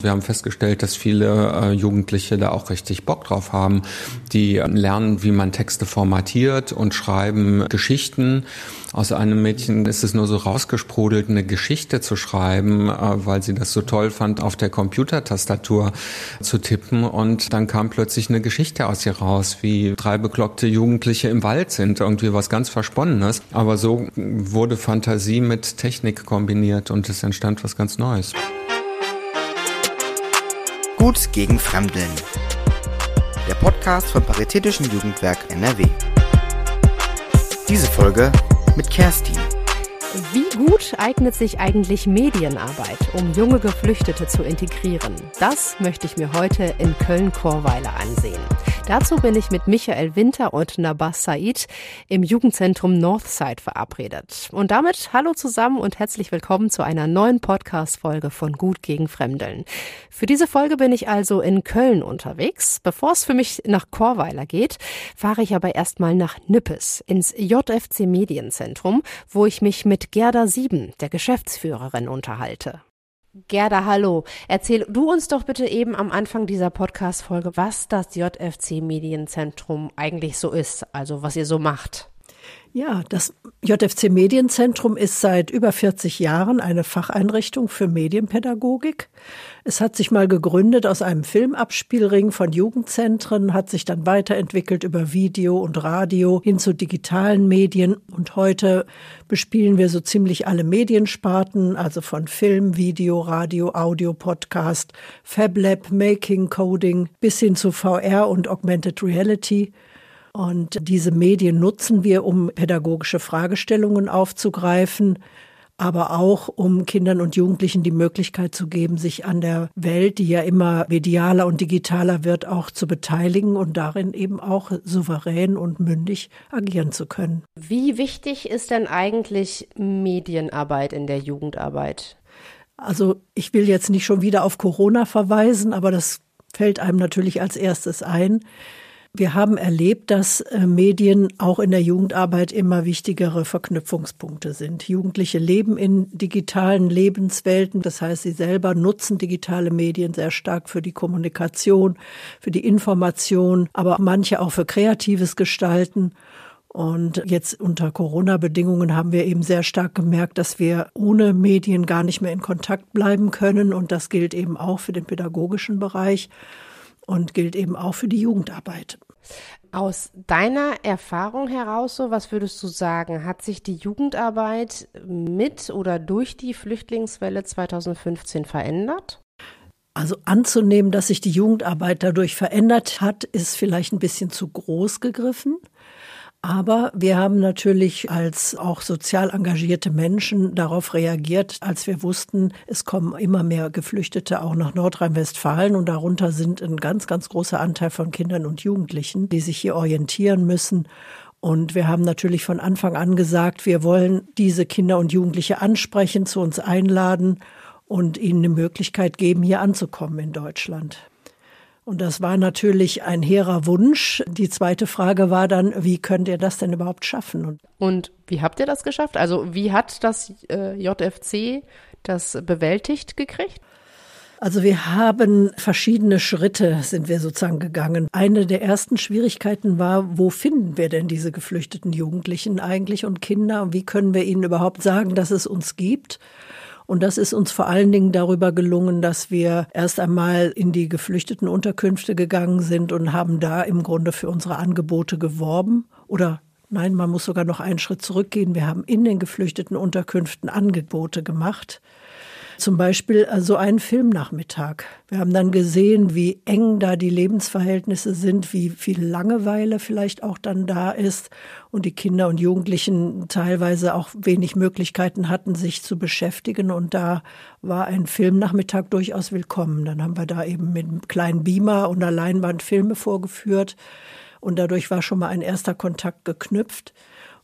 Wir haben festgestellt, dass viele äh, Jugendliche da auch richtig Bock drauf haben. Die lernen, wie man Texte formatiert und schreiben Geschichten. Aus einem Mädchen ist es nur so rausgesprudelt, eine Geschichte zu schreiben, äh, weil sie das so toll fand, auf der Computertastatur zu tippen. Und dann kam plötzlich eine Geschichte aus ihr raus, wie drei bekloppte Jugendliche im Wald sind. Irgendwie was ganz Versponnenes. Aber so wurde Fantasie mit Technik kombiniert und es entstand was ganz Neues. Gut gegen Fremdeln. Der Podcast vom Paritätischen Jugendwerk NRW. Diese Folge mit Kerstin. Wie gut eignet sich eigentlich Medienarbeit, um junge Geflüchtete zu integrieren? Das möchte ich mir heute in Köln-Chorweiler ansehen. Dazu bin ich mit Michael Winter und Nabas Said im Jugendzentrum Northside verabredet. Und damit hallo zusammen und herzlich willkommen zu einer neuen Podcast-Folge von Gut gegen Fremdeln. Für diese Folge bin ich also in Köln unterwegs. Bevor es für mich nach Chorweiler geht, fahre ich aber erstmal nach Nippes ins JFC Medienzentrum, wo ich mich mit Gerda Sieben, der Geschäftsführerin, unterhalte. Gerda, hallo. Erzähl du uns doch bitte eben am Anfang dieser Podcast-Folge, was das JFC Medienzentrum eigentlich so ist, also was ihr so macht. Ja, das JFC Medienzentrum ist seit über 40 Jahren eine Facheinrichtung für Medienpädagogik. Es hat sich mal gegründet aus einem Filmabspielring von Jugendzentren, hat sich dann weiterentwickelt über Video und Radio hin zu digitalen Medien und heute bespielen wir so ziemlich alle Mediensparten, also von Film, Video, Radio, Audio, Podcast, FabLab, Making, Coding bis hin zu VR und Augmented Reality. Und diese Medien nutzen wir, um pädagogische Fragestellungen aufzugreifen, aber auch um Kindern und Jugendlichen die Möglichkeit zu geben, sich an der Welt, die ja immer medialer und digitaler wird, auch zu beteiligen und darin eben auch souverän und mündig agieren zu können. Wie wichtig ist denn eigentlich Medienarbeit in der Jugendarbeit? Also ich will jetzt nicht schon wieder auf Corona verweisen, aber das fällt einem natürlich als erstes ein. Wir haben erlebt, dass äh, Medien auch in der Jugendarbeit immer wichtigere Verknüpfungspunkte sind. Jugendliche leben in digitalen Lebenswelten, das heißt, sie selber nutzen digitale Medien sehr stark für die Kommunikation, für die Information, aber manche auch für kreatives Gestalten. Und jetzt unter Corona-Bedingungen haben wir eben sehr stark gemerkt, dass wir ohne Medien gar nicht mehr in Kontakt bleiben können. Und das gilt eben auch für den pädagogischen Bereich und gilt eben auch für die Jugendarbeit. Aus deiner Erfahrung heraus, so was würdest du sagen, hat sich die Jugendarbeit mit oder durch die Flüchtlingswelle 2015 verändert? Also anzunehmen, dass sich die Jugendarbeit dadurch verändert hat, ist vielleicht ein bisschen zu groß gegriffen. Aber wir haben natürlich als auch sozial engagierte Menschen darauf reagiert, als wir wussten, es kommen immer mehr Geflüchtete auch nach Nordrhein-Westfalen und darunter sind ein ganz, ganz großer Anteil von Kindern und Jugendlichen, die sich hier orientieren müssen. Und wir haben natürlich von Anfang an gesagt, wir wollen diese Kinder und Jugendliche ansprechen, zu uns einladen und ihnen eine Möglichkeit geben, hier anzukommen in Deutschland. Und das war natürlich ein hehrer Wunsch. Die zweite Frage war dann, wie könnt ihr das denn überhaupt schaffen? Und wie habt ihr das geschafft? Also wie hat das äh, JFC das bewältigt gekriegt? Also wir haben verschiedene Schritte sind wir sozusagen gegangen. Eine der ersten Schwierigkeiten war, wo finden wir denn diese geflüchteten Jugendlichen eigentlich und Kinder? Wie können wir ihnen überhaupt sagen, dass es uns gibt? Und das ist uns vor allen Dingen darüber gelungen, dass wir erst einmal in die geflüchteten Unterkünfte gegangen sind und haben da im Grunde für unsere Angebote geworben oder Nein, man muss sogar noch einen Schritt zurückgehen. Wir haben in den geflüchteten Unterkünften Angebote gemacht, zum Beispiel so also einen Filmnachmittag. Wir haben dann gesehen, wie eng da die Lebensverhältnisse sind, wie viel Langeweile vielleicht auch dann da ist und die Kinder und Jugendlichen teilweise auch wenig Möglichkeiten hatten, sich zu beschäftigen. Und da war ein Filmnachmittag durchaus willkommen. Dann haben wir da eben mit einem kleinen Beamer und einer Leinwand Filme vorgeführt. Und dadurch war schon mal ein erster Kontakt geknüpft.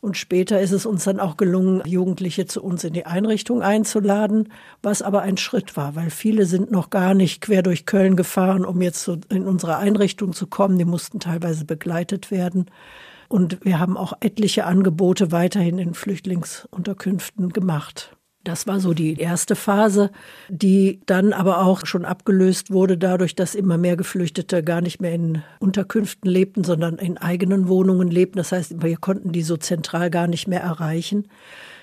Und später ist es uns dann auch gelungen, Jugendliche zu uns in die Einrichtung einzuladen, was aber ein Schritt war, weil viele sind noch gar nicht quer durch Köln gefahren, um jetzt in unsere Einrichtung zu kommen. Die mussten teilweise begleitet werden. Und wir haben auch etliche Angebote weiterhin in Flüchtlingsunterkünften gemacht. Das war so die erste Phase, die dann aber auch schon abgelöst wurde dadurch, dass immer mehr Geflüchtete gar nicht mehr in Unterkünften lebten, sondern in eigenen Wohnungen lebten. Das heißt, wir konnten die so zentral gar nicht mehr erreichen.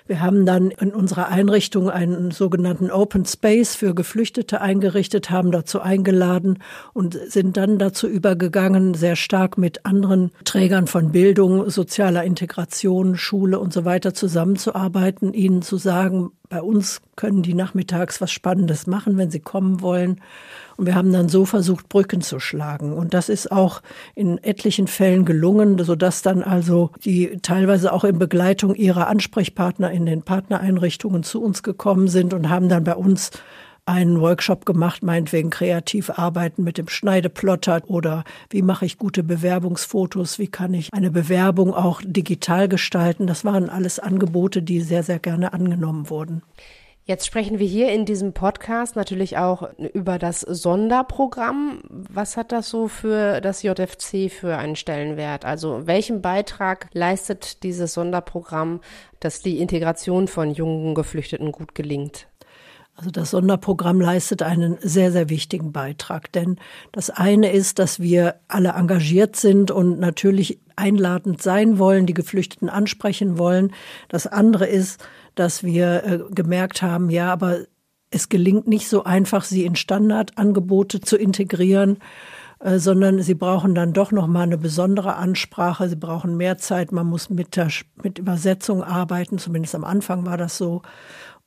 Wir haben dann in unserer Einrichtung einen sogenannten Open Space für Geflüchtete eingerichtet, haben dazu eingeladen und sind dann dazu übergegangen, sehr stark mit anderen Trägern von Bildung, sozialer Integration, Schule und so weiter zusammenzuarbeiten, ihnen zu sagen, bei uns können die nachmittags was Spannendes machen, wenn sie kommen wollen. Und wir haben dann so versucht, Brücken zu schlagen. Und das ist auch in etlichen Fällen gelungen, sodass dann also die teilweise auch in Begleitung ihrer Ansprechpartner in den Partnereinrichtungen zu uns gekommen sind und haben dann bei uns einen Workshop gemacht, meinetwegen kreativ arbeiten mit dem Schneideplotter oder wie mache ich gute Bewerbungsfotos, wie kann ich eine Bewerbung auch digital gestalten. Das waren alles Angebote, die sehr, sehr gerne angenommen wurden. Jetzt sprechen wir hier in diesem Podcast natürlich auch über das Sonderprogramm. Was hat das so für das JFC für einen Stellenwert? Also welchen Beitrag leistet dieses Sonderprogramm, dass die Integration von jungen Geflüchteten gut gelingt? Also das Sonderprogramm leistet einen sehr, sehr wichtigen Beitrag. Denn das eine ist, dass wir alle engagiert sind und natürlich einladend sein wollen, die Geflüchteten ansprechen wollen. Das andere ist, dass wir äh, gemerkt haben, ja, aber es gelingt nicht so einfach, sie in Standardangebote zu integrieren äh, sondern sie brauchen dann doch noch mal eine besondere Ansprache. Sie brauchen mehr Zeit. Man muss mit, der, mit Übersetzung arbeiten. Zumindest am Anfang war das so.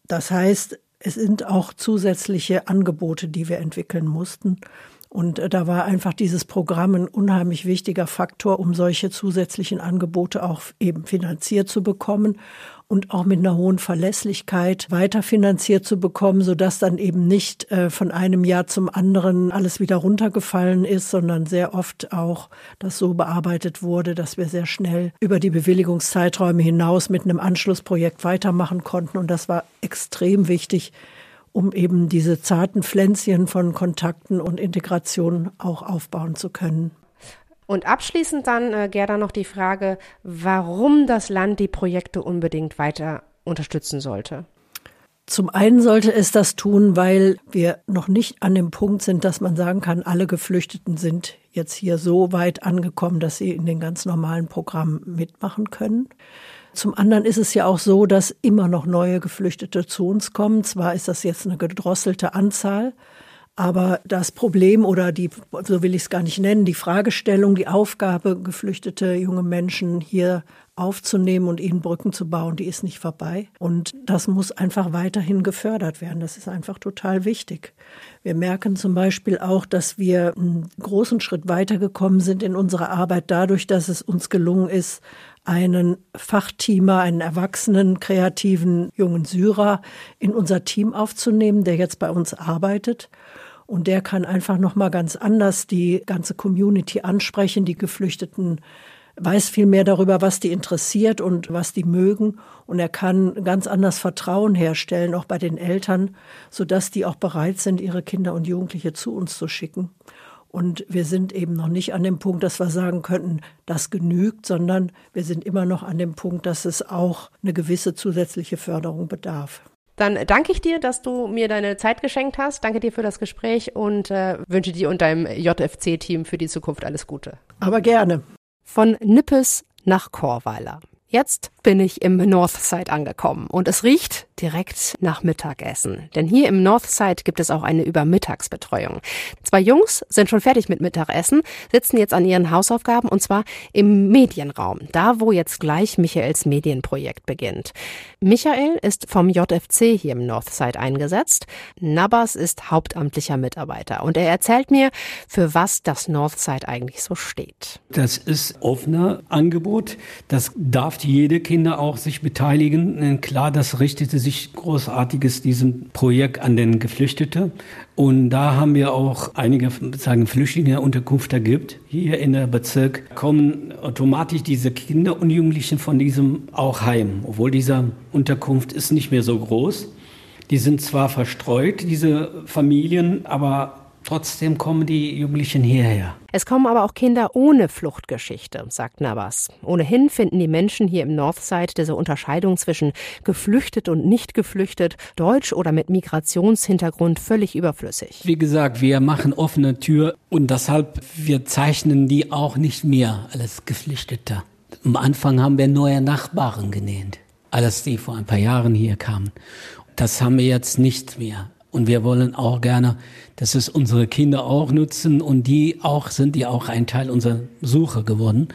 Das heißt, es sind auch zusätzliche Angebote, die wir entwickeln mussten. Und äh, da war einfach dieses Programm ein unheimlich wichtiger Faktor, um solche zusätzlichen Angebote auch eben finanziert zu bekommen und auch mit einer hohen Verlässlichkeit weiterfinanziert zu bekommen, sodass dann eben nicht äh, von einem Jahr zum anderen alles wieder runtergefallen ist, sondern sehr oft auch das so bearbeitet wurde, dass wir sehr schnell über die Bewilligungszeiträume hinaus mit einem Anschlussprojekt weitermachen konnten. Und das war extrem wichtig, um eben diese zarten Pflänzchen von Kontakten und Integration auch aufbauen zu können. Und abschließend dann, äh, Gerda, noch die Frage, warum das Land die Projekte unbedingt weiter unterstützen sollte. Zum einen sollte es das tun, weil wir noch nicht an dem Punkt sind, dass man sagen kann, alle Geflüchteten sind jetzt hier so weit angekommen, dass sie in den ganz normalen Programmen mitmachen können. Zum anderen ist es ja auch so, dass immer noch neue Geflüchtete zu uns kommen. Zwar ist das jetzt eine gedrosselte Anzahl, aber das Problem oder die, so will ich es gar nicht nennen, die Fragestellung, die Aufgabe, geflüchtete junge Menschen hier aufzunehmen und ihnen Brücken zu bauen, die ist nicht vorbei. Und das muss einfach weiterhin gefördert werden. Das ist einfach total wichtig. Wir merken zum Beispiel auch, dass wir einen großen Schritt weitergekommen sind in unserer Arbeit dadurch, dass es uns gelungen ist, einen Fachteamer, einen erwachsenen, kreativen jungen Syrer in unser Team aufzunehmen, der jetzt bei uns arbeitet. Und der kann einfach nochmal ganz anders die ganze Community ansprechen, die Geflüchteten weiß viel mehr darüber, was die interessiert und was die mögen. Und er kann ganz anders Vertrauen herstellen, auch bei den Eltern, sodass die auch bereit sind, ihre Kinder und Jugendliche zu uns zu schicken. Und wir sind eben noch nicht an dem Punkt, dass wir sagen könnten, das genügt, sondern wir sind immer noch an dem Punkt, dass es auch eine gewisse zusätzliche Förderung bedarf. Dann danke ich dir, dass du mir deine Zeit geschenkt hast. Danke dir für das Gespräch und äh, wünsche dir und deinem JFC-Team für die Zukunft alles Gute. Aber gerne. Von Nippes nach Chorweiler. Jetzt bin ich im Northside angekommen und es riecht direkt nach Mittagessen. Denn hier im Northside gibt es auch eine Übermittagsbetreuung. Zwei Jungs sind schon fertig mit Mittagessen, sitzen jetzt an ihren Hausaufgaben und zwar im Medienraum, da wo jetzt gleich Michaels Medienprojekt beginnt. Michael ist vom JFC hier im Northside eingesetzt. Nabas ist hauptamtlicher Mitarbeiter und er erzählt mir, für was das Northside eigentlich so steht. Das ist offener Angebot. Das darf jede Kinder auch sich beteiligen. Klar, das richtete sich großartiges diesem Projekt an den Geflüchteten. Und da haben wir auch einige sagen Flüchtlinge Unterkunft da gibt. Hier in der Bezirk kommen automatisch diese Kinder und Jugendlichen von diesem auch heim, obwohl dieser Unterkunft ist nicht mehr so groß. Die sind zwar verstreut, diese Familien, aber trotzdem kommen die Jugendlichen hierher. Es kommen aber auch Kinder ohne Fluchtgeschichte, sagt Nabas. Ohnehin finden die Menschen hier im Northside diese Unterscheidung zwischen geflüchtet und nicht geflüchtet, deutsch oder mit Migrationshintergrund völlig überflüssig. Wie gesagt, wir machen offene Tür und deshalb wir zeichnen die auch nicht mehr als Geflüchtete. Am Anfang haben wir neue Nachbarn genannt, als die vor ein paar Jahren hier kamen. Das haben wir jetzt nicht mehr. Und wir wollen auch gerne, dass es unsere Kinder auch nutzen und die auch sind die auch ein Teil unserer Suche geworden.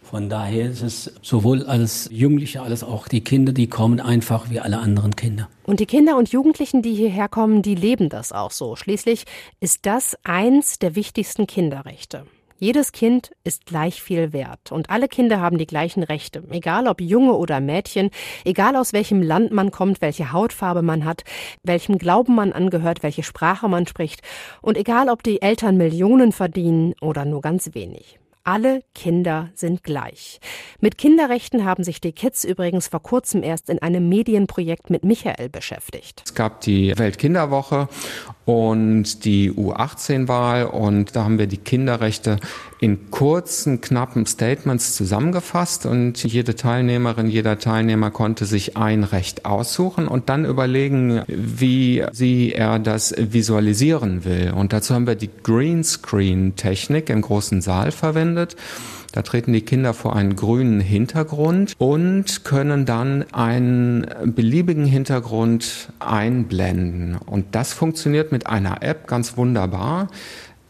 Von daher ist es sowohl als Jugendliche als auch die Kinder, die kommen einfach wie alle anderen Kinder. Und die Kinder und Jugendlichen, die hierher kommen, die leben das auch so. Schließlich ist das eins der wichtigsten Kinderrechte. Jedes Kind ist gleich viel wert und alle Kinder haben die gleichen Rechte, egal ob Junge oder Mädchen, egal aus welchem Land man kommt, welche Hautfarbe man hat, welchem Glauben man angehört, welche Sprache man spricht und egal ob die Eltern Millionen verdienen oder nur ganz wenig. Alle Kinder sind gleich. Mit Kinderrechten haben sich die Kids übrigens vor kurzem erst in einem Medienprojekt mit Michael beschäftigt. Es gab die Weltkinderwoche und die U18-Wahl und da haben wir die Kinderrechte in kurzen, knappen Statements zusammengefasst und jede Teilnehmerin, jeder Teilnehmer konnte sich ein Recht aussuchen und dann überlegen, wie sie er das visualisieren will. Und dazu haben wir die Greenscreen-Technik im großen Saal verwendet. Da treten die Kinder vor einen grünen Hintergrund und können dann einen beliebigen Hintergrund einblenden. Und das funktioniert mit einer App ganz wunderbar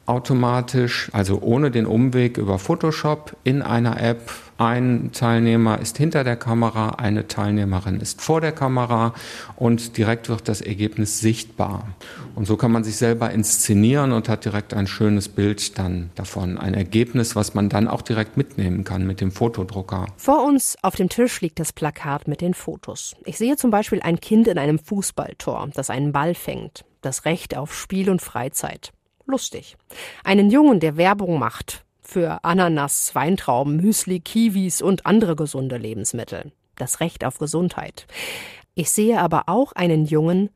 automatisch, also ohne den Umweg über Photoshop in einer App. Ein Teilnehmer ist hinter der Kamera, eine Teilnehmerin ist vor der Kamera und direkt wird das Ergebnis sichtbar. Und so kann man sich selber inszenieren und hat direkt ein schönes Bild dann davon. Ein Ergebnis, was man dann auch direkt mitnehmen kann mit dem Fotodrucker. Vor uns auf dem Tisch liegt das Plakat mit den Fotos. Ich sehe zum Beispiel ein Kind in einem Fußballtor, das einen Ball fängt. Das Recht auf Spiel und Freizeit lustig. Einen Jungen, der Werbung macht für Ananas, Weintrauben, Müsli, Kiwis und andere gesunde Lebensmittel. Das Recht auf Gesundheit. Ich sehe aber auch einen Jungen,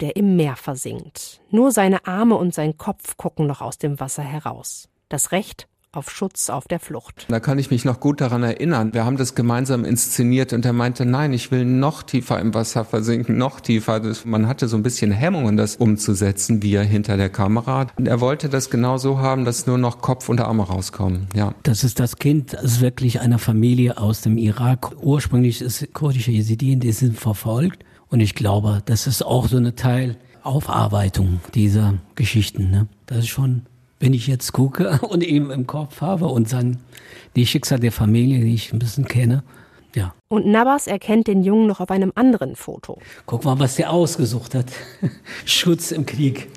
der im Meer versinkt. Nur seine Arme und sein Kopf gucken noch aus dem Wasser heraus. Das Recht auf Schutz auf der Flucht. Da kann ich mich noch gut daran erinnern. Wir haben das gemeinsam inszeniert und er meinte, nein, ich will noch tiefer im Wasser versinken, noch tiefer. man hatte so ein bisschen Hemmungen, das umzusetzen, wie er hinter der Kamera. Und er wollte das genau so haben, dass nur noch Kopf und Arme rauskommen. Ja. Das ist das Kind, das ist wirklich einer Familie aus dem Irak. Ursprünglich ist kurdische Jesidien, die sind verfolgt. Und ich glaube, das ist auch so eine Teil Aufarbeitung dieser Geschichten. Ne? Das ist schon wenn ich jetzt gucke und ihn im Kopf habe und dann die Schicksal der Familie, die ich ein bisschen kenne, ja. Und Nabas erkennt den Jungen noch auf einem anderen Foto. Guck mal, was der ausgesucht hat. Schutz im Krieg.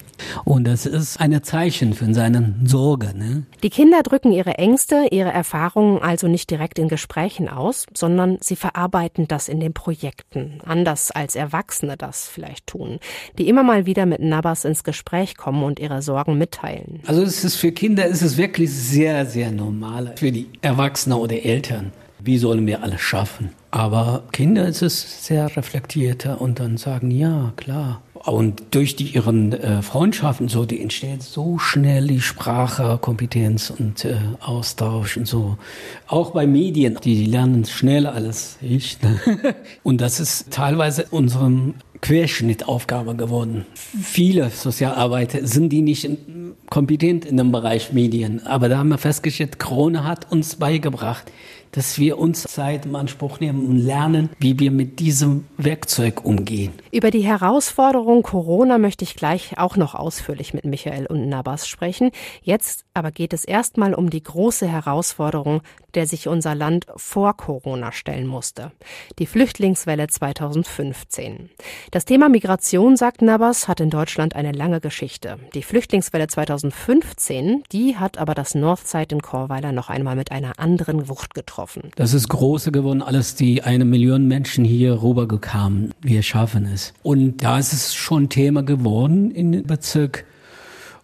Und das ist ein Zeichen für seine Sorge. Ne? Die Kinder drücken ihre Ängste, ihre Erfahrungen also nicht direkt in Gesprächen aus, sondern sie verarbeiten das in den Projekten, anders als Erwachsene das vielleicht tun, die immer mal wieder mit Nabas ins Gespräch kommen und ihre Sorgen mitteilen. Also es ist für Kinder ist es wirklich sehr, sehr normal. Für die Erwachsenen oder Eltern. Wie sollen wir alles schaffen? Aber Kinder ist es sehr reflektierter und dann sagen, ja, klar, und durch die, ihren äh, Freundschaften so, die entsteht so schnell die Sprache, Kompetenz und äh, Austausch und so. Auch bei Medien, die lernen schneller als ich. Ne? und das ist teilweise unserem Querschnittaufgabe geworden. Viele Sozialarbeiter sind die nicht kompetent in dem Bereich Medien. Aber da haben wir festgestellt, Corona hat uns beigebracht, dass wir uns Zeit in Anspruch nehmen und lernen, wie wir mit diesem Werkzeug umgehen. Über die Herausforderung Corona möchte ich gleich auch noch ausführlich mit Michael und Nabas sprechen. Jetzt aber geht es erstmal um die große Herausforderung, der sich unser Land vor Corona stellen musste. Die Flüchtlingswelle 2015. Das Thema Migration, sagt Nabas, hat in Deutschland eine lange Geschichte. Die Flüchtlingswelle 2015, die hat aber das Northside in Chorweiler noch einmal mit einer anderen Wucht getroffen. Das ist große geworden, alles die eine Million Menschen hier rübergekamen. Wir schaffen es. Und da ist es schon Thema geworden in Bezirk.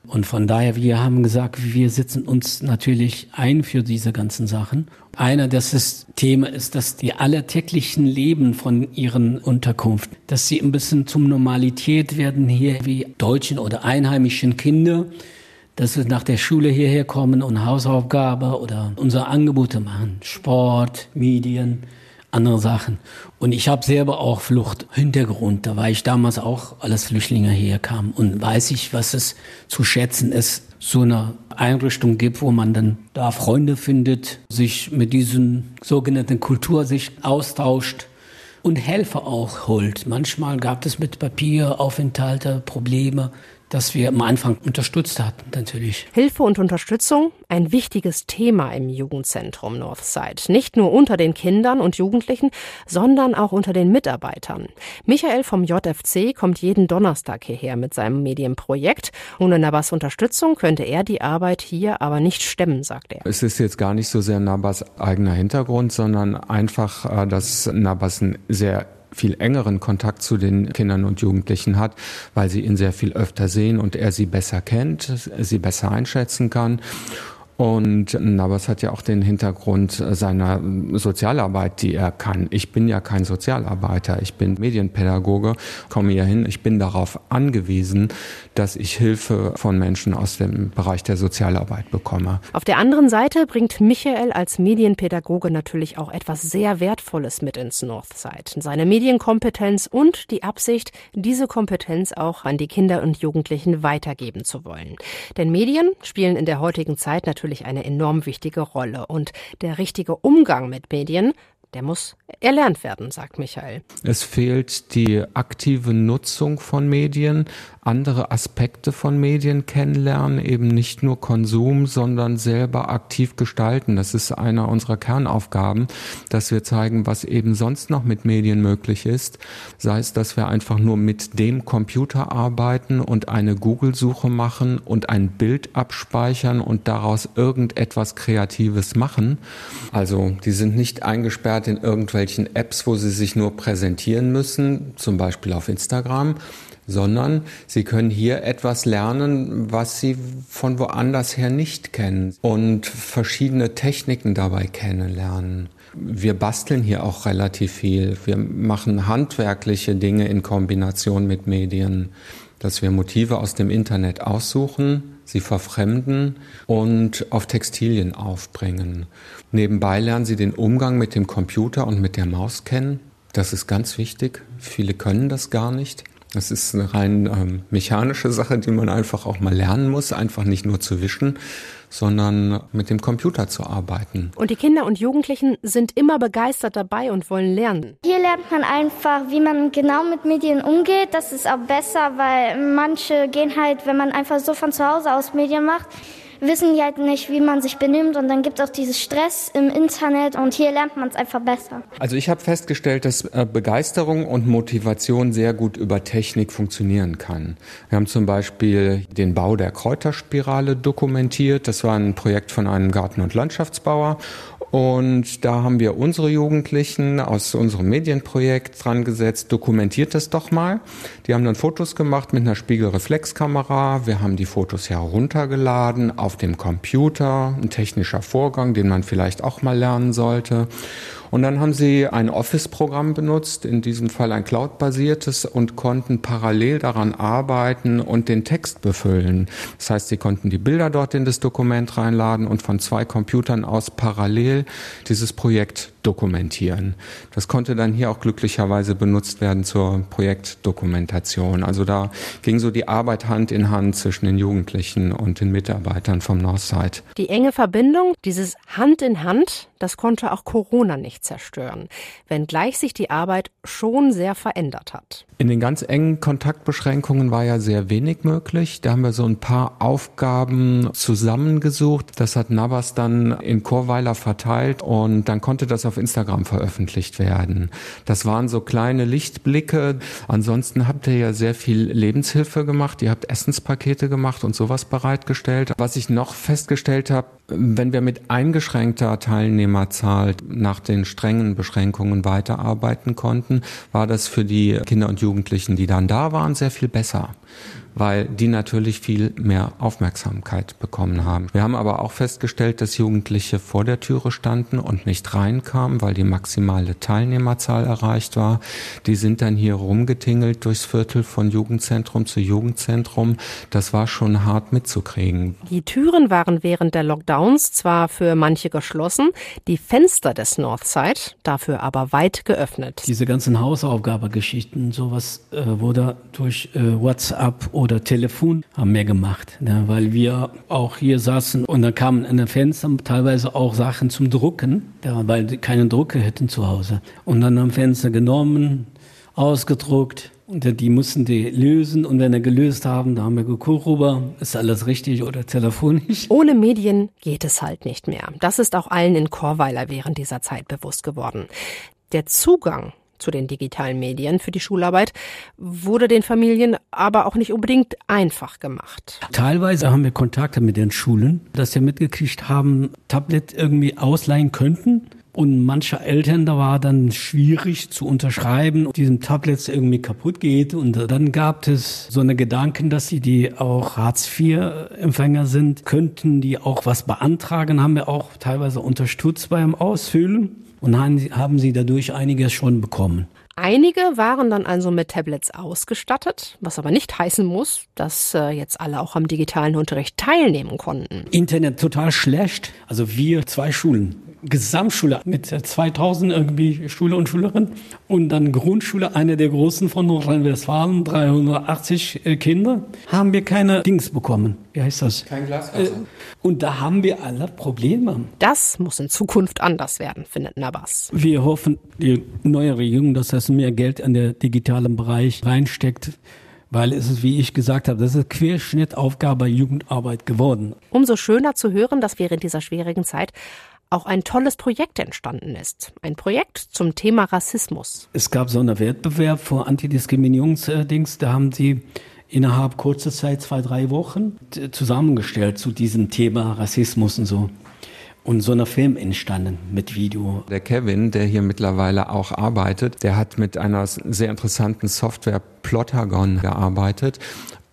Und von daher, wir haben gesagt, wir setzen uns natürlich ein für diese ganzen Sachen. Einer, das ist Thema ist, dass die alltäglichen Leben von ihren Unterkunft, dass sie ein bisschen zum Normalität werden hier, wie deutschen oder einheimischen Kinder dass sie nach der Schule hierher kommen und Hausaufgabe oder unsere Angebote machen. Sport, Medien, andere Sachen. Und ich habe selber auch Fluchthintergrund. Da war ich damals auch als Flüchtlinge herkam und weiß ich, was es zu schätzen ist, so eine Einrichtung gibt, wo man dann da Freunde findet, sich mit diesen sogenannten Kultur sich austauscht und Helfer auch holt. Manchmal gab es mit Papieraufenthalte Probleme dass wir am Anfang unterstützt hatten, natürlich. Hilfe und Unterstützung, ein wichtiges Thema im Jugendzentrum Northside. Nicht nur unter den Kindern und Jugendlichen, sondern auch unter den Mitarbeitern. Michael vom JFC kommt jeden Donnerstag hierher mit seinem Medienprojekt. Ohne Nabas Unterstützung könnte er die Arbeit hier aber nicht stemmen, sagt er. Es ist jetzt gar nicht so sehr Nabas eigener Hintergrund, sondern einfach, äh, dass Nabas ein sehr viel engeren Kontakt zu den Kindern und Jugendlichen hat, weil sie ihn sehr viel öfter sehen und er sie besser kennt, sie besser einschätzen kann. Und Nabas hat ja auch den Hintergrund seiner Sozialarbeit, die er kann. Ich bin ja kein Sozialarbeiter, ich bin Medienpädagoge, komme hier hin. Ich bin darauf angewiesen, dass ich Hilfe von Menschen aus dem Bereich der Sozialarbeit bekomme. Auf der anderen Seite bringt Michael als Medienpädagoge natürlich auch etwas sehr Wertvolles mit ins Northside. Seine Medienkompetenz und die Absicht, diese Kompetenz auch an die Kinder und Jugendlichen weitergeben zu wollen. Denn Medien spielen in der heutigen Zeit natürlich natürlich eine enorm wichtige Rolle. Und der richtige Umgang mit Medien der muss erlernt werden, sagt Michael. Es fehlt die aktive Nutzung von Medien, andere Aspekte von Medien kennenlernen, eben nicht nur Konsum, sondern selber aktiv gestalten. Das ist einer unserer Kernaufgaben, dass wir zeigen, was eben sonst noch mit Medien möglich ist. Sei es, dass wir einfach nur mit dem Computer arbeiten und eine Google-Suche machen und ein Bild abspeichern und daraus irgendetwas Kreatives machen. Also, die sind nicht eingesperrt in irgendwelchen Apps, wo sie sich nur präsentieren müssen, zum Beispiel auf Instagram, sondern sie können hier etwas lernen, was sie von woanders her nicht kennen und verschiedene Techniken dabei kennenlernen. Wir basteln hier auch relativ viel. Wir machen handwerkliche Dinge in Kombination mit Medien, dass wir Motive aus dem Internet aussuchen, sie verfremden und auf Textilien aufbringen. Nebenbei lernen sie den Umgang mit dem Computer und mit der Maus kennen. Das ist ganz wichtig. Viele können das gar nicht. Das ist eine rein ähm, mechanische Sache, die man einfach auch mal lernen muss, einfach nicht nur zu wischen, sondern mit dem Computer zu arbeiten. Und die Kinder und Jugendlichen sind immer begeistert dabei und wollen lernen. Hier lernt man einfach, wie man genau mit Medien umgeht. Das ist auch besser, weil manche gehen halt, wenn man einfach so von zu Hause aus Medien macht, wissen die halt nicht, wie man sich benimmt und dann gibt es auch dieses Stress im Internet und hier lernt man es einfach besser. Also ich habe festgestellt, dass äh, Begeisterung und Motivation sehr gut über Technik funktionieren kann. Wir haben zum Beispiel den Bau der Kräuterspirale dokumentiert. Das war ein Projekt von einem Garten- und Landschaftsbauer und da haben wir unsere Jugendlichen aus unserem Medienprojekt dran gesetzt, dokumentiert das doch mal. Die haben dann Fotos gemacht mit einer Spiegelreflexkamera. Wir haben die Fotos heruntergeladen auf dem Computer, ein technischer Vorgang, den man vielleicht auch mal lernen sollte. Und dann haben sie ein Office-Programm benutzt, in diesem Fall ein Cloud-basiertes, und konnten parallel daran arbeiten und den Text befüllen. Das heißt, sie konnten die Bilder dort in das Dokument reinladen und von zwei Computern aus parallel dieses Projekt dokumentieren. Das konnte dann hier auch glücklicherweise benutzt werden zur Projektdokumentation. Also da ging so die Arbeit Hand in Hand zwischen den Jugendlichen und den Mitarbeitern vom Northside. Die enge Verbindung, dieses Hand in Hand, das konnte auch Corona nicht zerstören, wenngleich sich die Arbeit schon sehr verändert hat. In den ganz engen Kontaktbeschränkungen war ja sehr wenig möglich. Da haben wir so ein paar Aufgaben zusammengesucht. Das hat Nabas dann in Chorweiler verteilt und dann konnte das auf Instagram veröffentlicht werden. Das waren so kleine Lichtblicke. Ansonsten habt ihr ja sehr viel Lebenshilfe gemacht. Ihr habt Essenspakete gemacht und sowas bereitgestellt. Was ich noch festgestellt habe, wenn wir mit eingeschränkter Teilnehmerzahl nach den strengen Beschränkungen weiterarbeiten konnten, war das für die Kinder und Jugendlichen, die dann da waren, sehr viel besser weil die natürlich viel mehr Aufmerksamkeit bekommen haben. Wir haben aber auch festgestellt, dass Jugendliche vor der Türe standen und nicht reinkamen, weil die maximale Teilnehmerzahl erreicht war. Die sind dann hier rumgetingelt durchs Viertel von Jugendzentrum zu Jugendzentrum. Das war schon hart mitzukriegen. Die Türen waren während der Lockdowns zwar für manche geschlossen, die Fenster des Northside dafür aber weit geöffnet. Diese ganzen Hausaufgabegeschichten, sowas äh, wurde durch äh, WhatsApp oder Telefon haben wir gemacht, ne? weil wir auch hier saßen und da kamen an den Fenstern teilweise auch Sachen zum Drucken, ja, weil die keine Drucke hätten zu Hause. Und dann am Fenster genommen, ausgedruckt, und die mussten die lösen und wenn wir gelöst haben, da haben wir geguckt rüber, ist alles richtig oder telefonisch. Ohne Medien geht es halt nicht mehr. Das ist auch allen in Chorweiler während dieser Zeit bewusst geworden. Der Zugang zu den digitalen Medien für die Schularbeit wurde den Familien aber auch nicht unbedingt einfach gemacht. Teilweise haben wir Kontakte mit den Schulen, dass sie mitgekriegt haben, Tablet irgendwie ausleihen könnten. Und manche Eltern, da war dann schwierig zu unterschreiben, diesem Tablet irgendwie kaputt geht. Und dann gab es so eine Gedanken, dass sie die auch Hartz-IV-Empfänger sind, könnten die auch was beantragen, haben wir auch teilweise unterstützt beim Ausfüllen und haben sie dadurch einiges schon bekommen. Einige waren dann also mit Tablets ausgestattet, was aber nicht heißen muss, dass äh, jetzt alle auch am digitalen Unterricht teilnehmen konnten. Internet total schlecht. Also wir zwei Schulen Gesamtschule mit 2000 irgendwie Schüler und Schülerinnen und dann Grundschule, eine der großen von Nordrhein-Westfalen, 380 äh, Kinder, haben wir keine Dings bekommen. Wie heißt das? Kein Glasfaser. Äh, und da haben wir alle Probleme. Das muss in Zukunft anders werden, findet Nabas. Wir hoffen, die neue Regierung, dass das mehr Geld an der digitalen Bereich reinsteckt weil es ist, wie ich gesagt habe, das ist Querschnittaufgabe Jugendarbeit geworden. Umso schöner zu hören, dass während dieser schwierigen Zeit auch ein tolles Projekt entstanden ist. Ein Projekt zum Thema Rassismus. Es gab so einen Wettbewerb vor Antidiskriminierungsdings, da haben sie innerhalb kurzer Zeit, zwei, drei Wochen, zusammengestellt zu diesem Thema Rassismus und so. Und so ein Film entstanden mit Video. Der Kevin, der hier mittlerweile auch arbeitet, der hat mit einer sehr interessanten Software Plotagon gearbeitet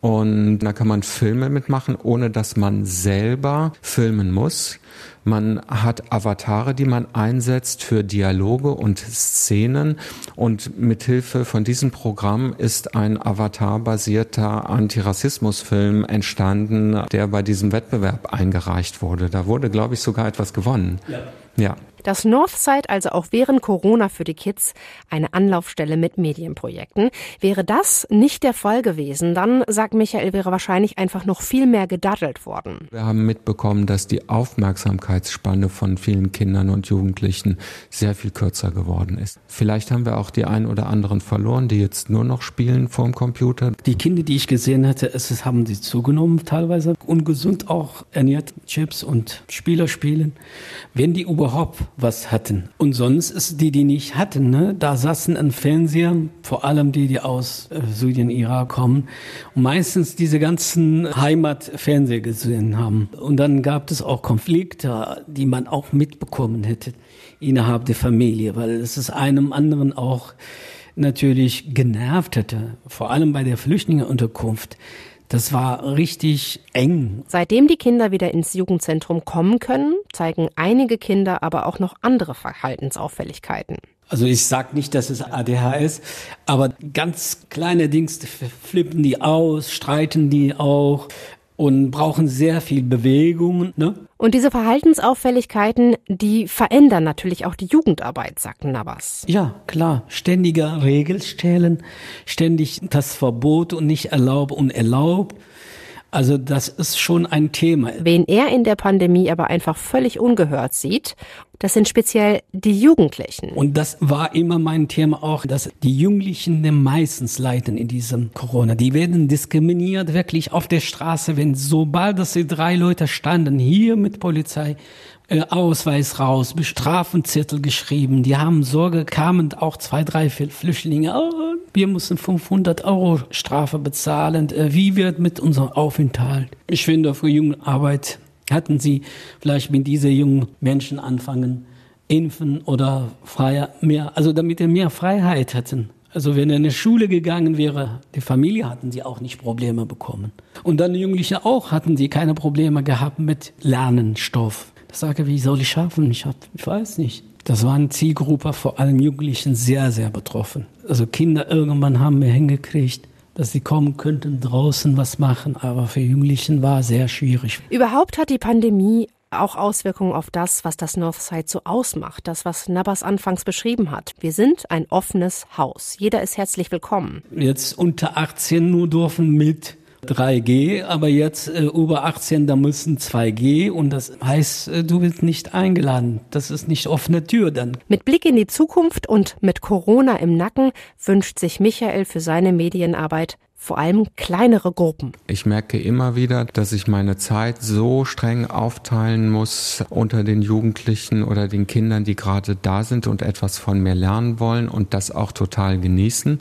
und da kann man Filme mitmachen, ohne dass man selber filmen muss. Man hat Avatare, die man einsetzt für Dialoge und Szenen. Und mithilfe von diesem Programm ist ein Avatar-basierter Antirassismusfilm entstanden, der bei diesem Wettbewerb eingereicht wurde. Da wurde, glaube ich, sogar etwas gewonnen. Ja. ja. Das Northside also auch während Corona für die Kids eine Anlaufstelle mit Medienprojekten. Wäre das nicht der Fall gewesen, dann, sagt Michael, wäre wahrscheinlich einfach noch viel mehr gedaddelt worden. Wir haben mitbekommen, dass die Aufmerksamkeitsspanne von vielen Kindern und Jugendlichen sehr viel kürzer geworden ist. Vielleicht haben wir auch die ein oder anderen verloren, die jetzt nur noch spielen vorm Computer. Die Kinder, die ich gesehen hatte, es haben sie zugenommen, teilweise ungesund auch ernährt, Chips und Spieler spielen. Wenn die überhaupt was hatten. Und sonst ist die, die nicht hatten, ne, da saßen ein Fernseher, vor allem die, die aus äh, Syrien, Irak kommen, und meistens diese ganzen Heimatfernseher gesehen haben. Und dann gab es auch Konflikte, die man auch mitbekommen hätte innerhalb der Familie, weil es ist einem anderen auch natürlich genervt hätte, vor allem bei der Flüchtlingeunterkunft das war richtig eng. Seitdem die Kinder wieder ins Jugendzentrum kommen können, zeigen einige Kinder aber auch noch andere Verhaltensauffälligkeiten. Also ich sag nicht, dass es ADHS, aber ganz kleine Dings flippen die aus, streiten die auch, und brauchen sehr viel Bewegung. Ne? Und diese Verhaltensauffälligkeiten, die verändern natürlich auch die Jugendarbeit, sagt Nabas. Ja, klar. Ständiger Regelstellen, ständig das Verbot und nicht erlaubt und erlaubt. Also das ist schon ein Thema. Wen er in der Pandemie aber einfach völlig ungehört sieht, das sind speziell die Jugendlichen. Und das war immer mein Thema auch, dass die Jugendlichen meistens leiden in diesem Corona. Die werden diskriminiert wirklich auf der Straße, wenn sobald dass sie drei Leute standen hier mit Polizei äh, Ausweis raus, Strafenzettel geschrieben. Die haben Sorge, kamen auch zwei, drei Flüchtlinge. Oh, wir müssen 500 Euro Strafe bezahlen. Äh, wie wird mit unserem Aufenthalt? Ich finde, für Jugendarbeit hatten sie vielleicht mit diesen jungen Menschen anfangen, impfen oder freier, mehr, also damit wir mehr Freiheit hätten Also wenn er in die Schule gegangen wäre, die Familie hatten sie auch nicht Probleme bekommen. Und dann die Jugendlichen auch hatten sie keine Probleme gehabt mit Lernenstoff. Sage, wie soll ich schaffen? Ich, hab, ich weiß nicht. Das war eine Zielgruppe, vor allem Jugendlichen, sehr, sehr betroffen. Also Kinder irgendwann haben wir hingekriegt, dass sie kommen könnten, draußen was machen, aber für Jugendlichen war es sehr schwierig. Überhaupt hat die Pandemie auch Auswirkungen auf das, was das Northside so ausmacht, das, was Nabas anfangs beschrieben hat. Wir sind ein offenes Haus. Jeder ist herzlich willkommen. Jetzt unter 18 nur dürfen mit 3G, aber jetzt äh, über 18, da müssen 2G und das heißt, äh, du bist nicht eingeladen. Das ist nicht offene Tür dann. Mit Blick in die Zukunft und mit Corona im Nacken wünscht sich Michael für seine Medienarbeit vor allem kleinere Gruppen. Ich merke immer wieder, dass ich meine Zeit so streng aufteilen muss unter den Jugendlichen oder den Kindern, die gerade da sind und etwas von mir lernen wollen und das auch total genießen.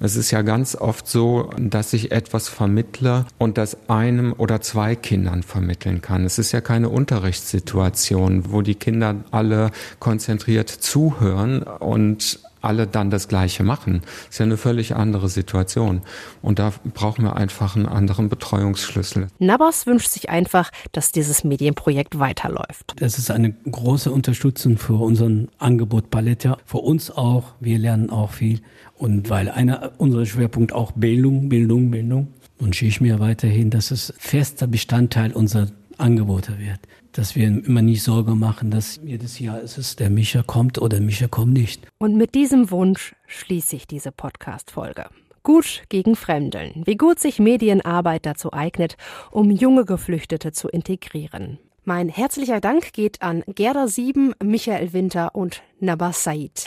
Es ist ja ganz oft so, dass ich etwas vermittle und das einem oder zwei Kindern vermitteln kann. Es ist ja keine Unterrichtssituation, wo die Kinder alle konzentriert zuhören und alle dann das Gleiche machen. Das ist ja eine völlig andere Situation. Und da brauchen wir einfach einen anderen Betreuungsschlüssel. Nabas wünscht sich einfach, dass dieses Medienprojekt weiterläuft. Das ist eine große Unterstützung für unseren Angebot Palette, für uns auch. Wir lernen auch viel. Und weil einer unserer Schwerpunkt auch Bildung, Bildung, Bildung, wünsche ich mir weiterhin, dass es fester Bestandteil unserer Angebote wird dass wir immer nicht Sorge machen, dass jedes Jahr ist es, der Micha kommt oder Micha kommt nicht. Und mit diesem Wunsch schließe ich diese Podcast-Folge. Gut gegen Fremdeln. Wie gut sich Medienarbeit dazu eignet, um junge Geflüchtete zu integrieren. Mein herzlicher Dank geht an Gerda Sieben, Michael Winter und Nabas Said.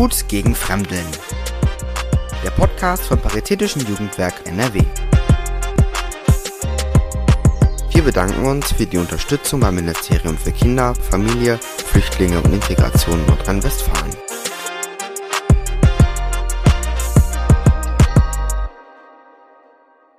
Gut gegen Fremdeln. Der Podcast vom Paritätischen Jugendwerk NRW. Wir bedanken uns für die Unterstützung beim Ministerium für Kinder, Familie, Flüchtlinge und Integration Nordrhein-Westfalen.